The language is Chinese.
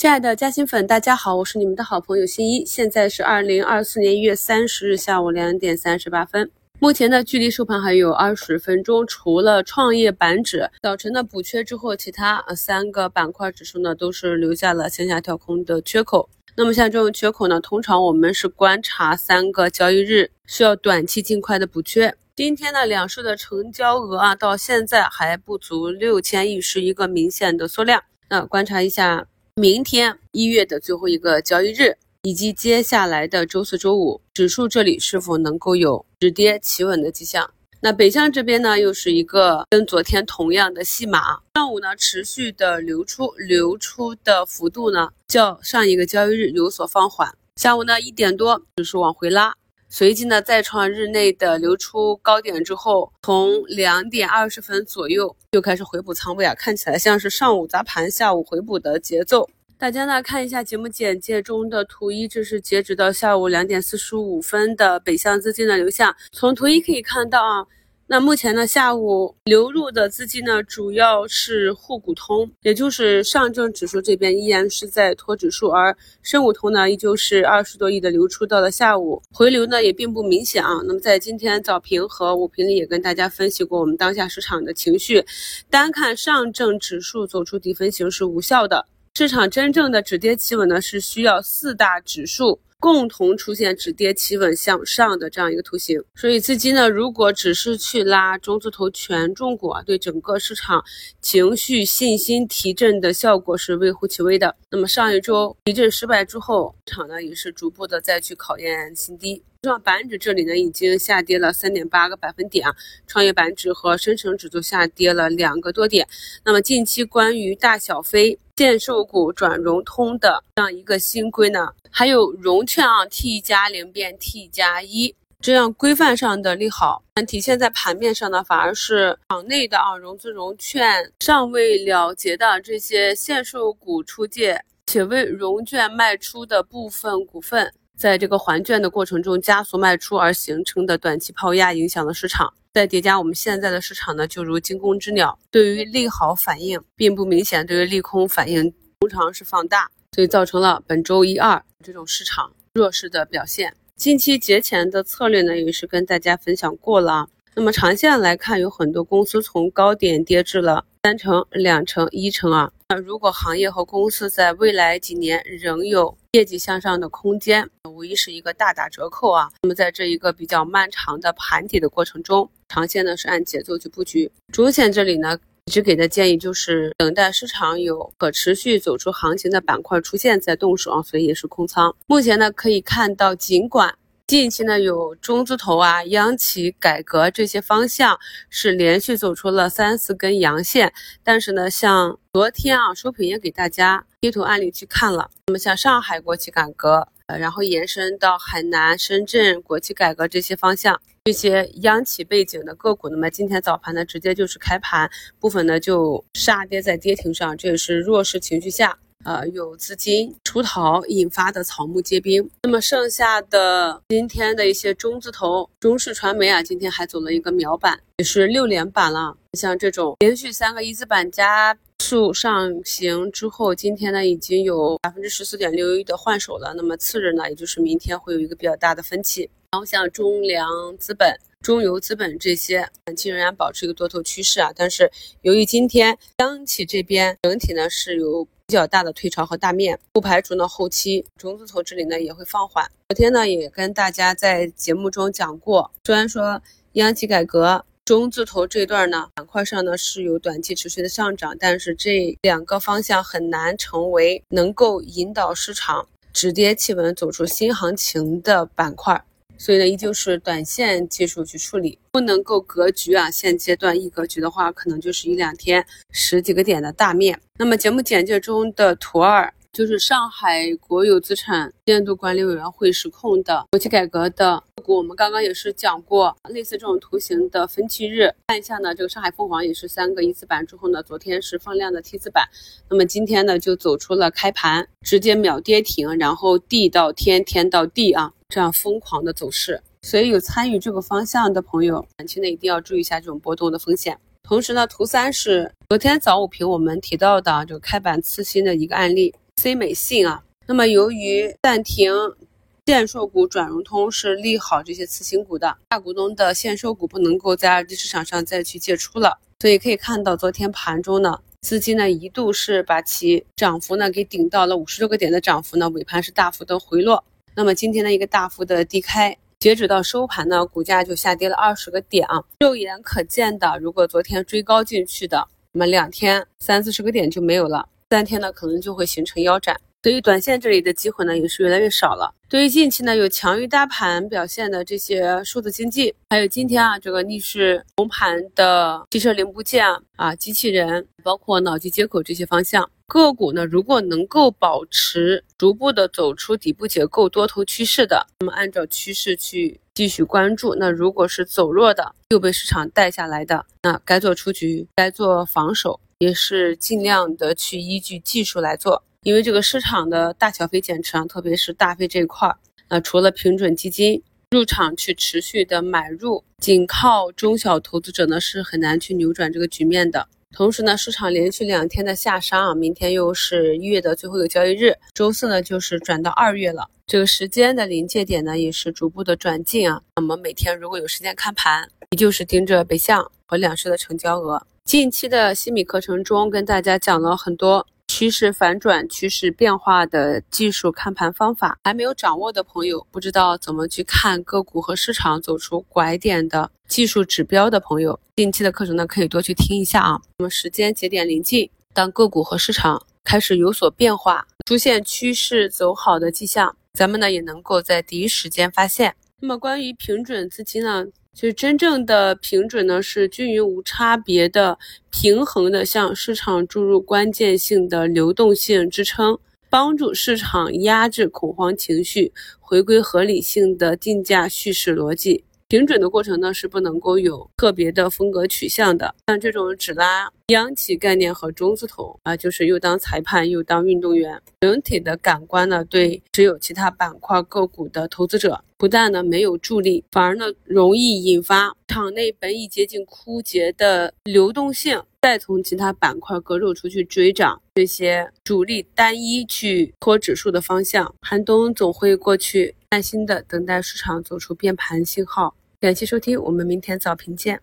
亲爱的嘉兴粉，大家好，我是你们的好朋友新一。现在是二零二四年一月三十日下午两点三十八分，目前呢距离收盘还有二十分钟。除了创业板指早晨的补缺之后，其他三个板块指数呢都是留下了向下跳空的缺口。那么像这种缺口呢，通常我们是观察三个交易日，需要短期尽快的补缺。今天呢两市的成交额啊到现在还不足六千亿，是一个明显的缩量。那观察一下。明天一月的最后一个交易日，以及接下来的周四周五，指数这里是否能够有止跌企稳的迹象？那北向这边呢，又是一个跟昨天同样的戏码。上午呢，持续的流出，流出的幅度呢，较上一个交易日有所放缓。下午呢，一点多，指数往回拉。随即呢，再创日内的流出高点之后，从两点二十分左右就开始回补仓位啊，看起来像是上午砸盘，下午回补的节奏。大家呢看一下节目简介中的图一，这是截止到下午两点四十五分的北向资金的流向。从图一可以看到啊。那目前呢，下午流入的资金呢，主要是沪股通，也就是上证指数这边依然是在拖指数，而深股通呢，依旧是二十多亿的流出到了下午，回流呢也并不明显啊。那么在今天早评和午评里也跟大家分析过，我们当下市场的情绪，单看上证指数走出底分型是无效的，市场真正的止跌企稳呢，是需要四大指数。共同出现止跌企稳向上的这样一个图形，所以资金呢，如果只是去拉中字头权重股啊，对整个市场情绪信心提振的效果是微乎其微的。那么上一周提振失败之后，市场呢也是逐步的再去考验新低。上板指这里呢已经下跌了三点八个百分点啊，创业板指和深成指都下跌了两个多点。那么近期关于大小非限售股转融通的这样一个新规呢？还有融券啊，T 加零变 T 加一这样规范上的利好，体现在盘面上呢，反而是场内的啊融资融券尚未了结的这些限售股出借，且未融券卖出的部分股份，在这个还券的过程中加速卖出而形成的短期抛压，影响了市场。再叠加我们现在的市场呢，就如惊弓之鸟，对于利好反应并不明显，对于利空反应通常是放大。所以造成了本周一二这种市场弱势的表现。近期节前的策略呢，也是跟大家分享过了。那么长线来看，有很多公司从高点跌至了三成、两成、一成啊。那如果行业和公司在未来几年仍有业绩向上的空间，无疑是一个大打折扣啊。那么在这一个比较漫长的盘底的过程中，长线呢是按节奏去布局，主线这里呢。一直给的建议就是等待市场有可持续走出行情的板块出现再动手啊，所以也是空仓。目前呢可以看到，尽管近期呢有中字头啊、央企改革这些方向是连续走出了三四根阳线，但是呢，像昨天啊收评也给大家贴图案例去看了，那么像上海国企改革。呃然后延伸到海南、深圳国企改革这些方向，这些央企背景的个股，那么今天早盘呢，直接就是开盘部分呢就杀跌在跌停上，这也是弱势情绪下，呃，有资金出逃引发的草木皆兵。那么剩下的今天的一些中字头、中视传媒啊，今天还走了一个秒板，也是六连板了。像这种连续三个一字板加。速上行之后，今天呢已经有百分之十四点六一的换手了。那么次日呢，也就是明天会有一个比较大的分歧。然后像中粮资本、中油资本这些短期仍然保持一个多头趋势啊。但是由于今天央企这边整体呢是有比较大的退潮和大面，不排除呢后期中字头这里呢也会放缓。昨天呢也跟大家在节目中讲过，虽然说央企改革。中字头这段呢，板块上呢是有短期持续的上涨，但是这两个方向很难成为能够引导市场止跌企稳、走出新行情的板块，所以呢，依旧是短线技术去处理，不能够格局啊。现阶段一格局的话，可能就是一两天十几个点的大面。那么节目简介中的图二。就是上海国有资产监督管理委员会实控的国企改革的股，我们刚刚也是讲过类似这种图形的分歧日。看一下呢，这个上海凤凰也是三个一字板之后呢，昨天是放量的 T 字板，那么今天呢就走出了开盘直接秒跌停，然后地到天，天到地啊，这样疯狂的走势。所以有参与这个方向的朋友，短期内一定要注意一下这种波动的风险。同时呢，图三是昨天早午评我们提到的这个开板次新的一个案例。C 美信啊。那么由于暂停限售股转融通是利好这些次新股的，大股东的限售股不能够在二级市场上再去借出了，所以可以看到昨天盘中呢，资金呢一度是把其涨幅呢给顶到了五十六个点的涨幅呢，尾盘是大幅的回落。那么今天的一个大幅的低开，截止到收盘呢，股价就下跌了二十个点啊。肉眼可见的，如果昨天追高进去的，那么两天三四十个点就没有了，三天呢可能就会形成腰斩。所以短线这里的机会呢也是越来越少了。对于近期呢有强于大盘表现的这些数字经济，还有今天啊这个逆势红盘的汽车零部件啊、机器人，包括脑机接口这些方向个股呢，如果能够保持逐步的走出底部结构多头趋势的，那么按照趋势去继续关注。那如果是走弱的，又被市场带下来的，那该做出局，该做防守，也是尽量的去依据技术来做。因为这个市场的大小非减持啊，特别是大非这一块儿，那除了平准基金入场去持续的买入，仅靠中小投资者呢是很难去扭转这个局面的。同时呢，市场连续两天的下杀啊，明天又是一月的最后一个交易日，周四呢就是转到二月了，这个时间的临界点呢也是逐步的转近啊。那么每天如果有时间看盘，依旧是盯着北向和两市的成交额。近期的西米课程中跟大家讲了很多。趋势反转、趋势变化的技术看盘方法还没有掌握的朋友，不知道怎么去看个股和市场走出拐点的技术指标的朋友，近期的课程呢可以多去听一下啊。那么时间节点临近，当个股和市场开始有所变化，出现趋势走好的迹象，咱们呢也能够在第一时间发现。那么关于平准资金呢？其实真正的平准呢，是均匀无差别的、平衡的向市场注入关键性的流动性支撑，帮助市场压制恐慌情绪，回归合理性的定价叙事逻辑。平准的过程呢，是不能够有特别的风格取向的。像这种只拉央企概念和中字头啊，就是又当裁判又当运动员。整体的感官呢，对持有其他板块个股的投资者，不但呢没有助力，反而呢容易引发场内本已接近枯竭的流动性，再从其他板块割肉出去追涨。这些主力单一去拖指数的方向，寒冬总会过去，耐心的等待市场走出变盘信号。感谢收听，我们明天早评见。